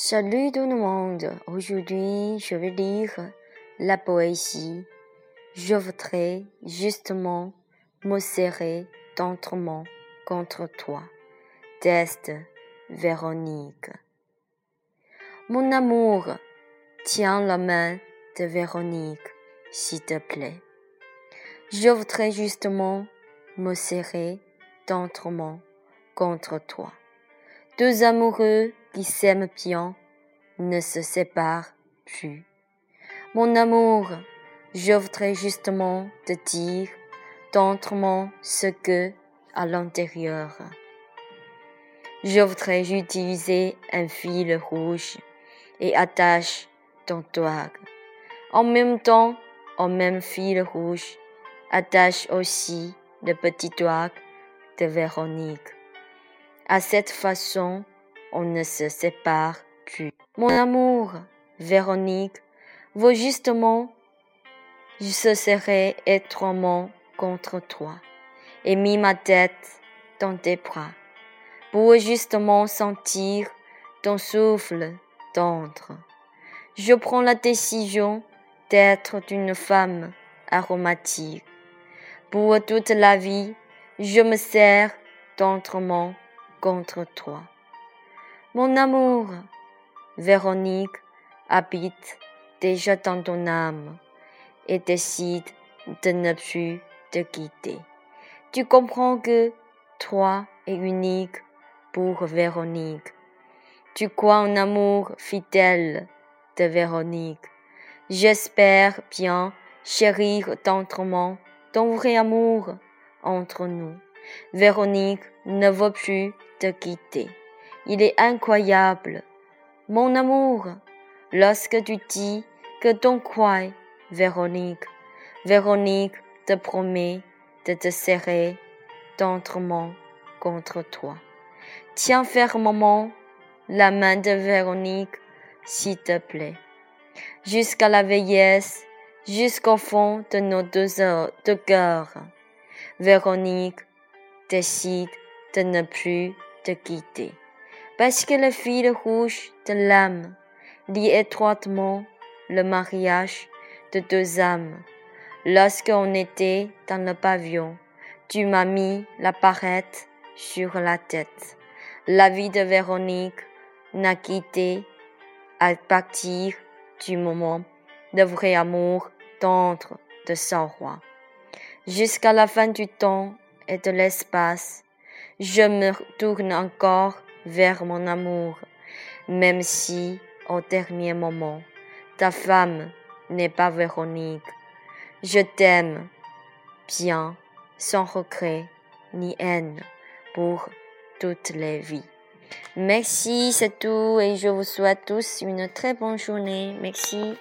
Salut tout le monde. Aujourd'hui, je vais lire la poésie. Je voudrais justement me serrer tendrement contre toi. Test Véronique. Mon amour, tiens la main de Véronique, s'il te plaît. Je voudrais justement me serrer tendrement contre toi. Deux amoureux qui s'aiment bien ne se séparent plus. Mon amour, je voudrais justement te dire tendrement ce que à l'intérieur. Je voudrais utiliser un fil rouge et attache ton doigt. En même temps, au même fil rouge, attache aussi le petit doigt de Véronique. À cette façon, on ne se sépare plus. Mon amour, Véronique, vaut justement, je se serai étroitement contre toi et mis ma tête dans tes bras pour justement sentir ton souffle tendre. Je prends la décision d'être une femme aromatique. Pour toute la vie, je me sers tendrement contre toi. Mon amour, Véronique habite déjà dans ton âme et décide de ne plus te quitter. Tu comprends que toi es unique pour Véronique. Tu crois en amour fidèle de Véronique. J'espère bien chérir tendrement ton vrai amour entre nous. Véronique ne veut plus te quitter. Il est incroyable, mon amour, lorsque tu dis que ton croix, Véronique, Véronique te promet de te serrer tendrement contre toi. Tiens fermement la main de Véronique, s'il te plaît, jusqu'à la vieillesse, jusqu'au fond de nos deux heures de. Véronique décide de ne plus te quitter parce que le fil rouge de l'âme lie étroitement le mariage de deux âmes. Lorsqu'on était dans le pavillon, tu m'as mis la parette sur la tête. La vie de Véronique n'a quitté à partir du moment de vrai amour tendre de son roi. Jusqu'à la fin du temps et de l'espace, je me tourne encore vers mon amour, même si au dernier moment, ta femme n'est pas Véronique. Je t'aime bien, sans regret ni haine, pour toutes les vies. Merci, c'est tout et je vous souhaite tous une très bonne journée. Merci.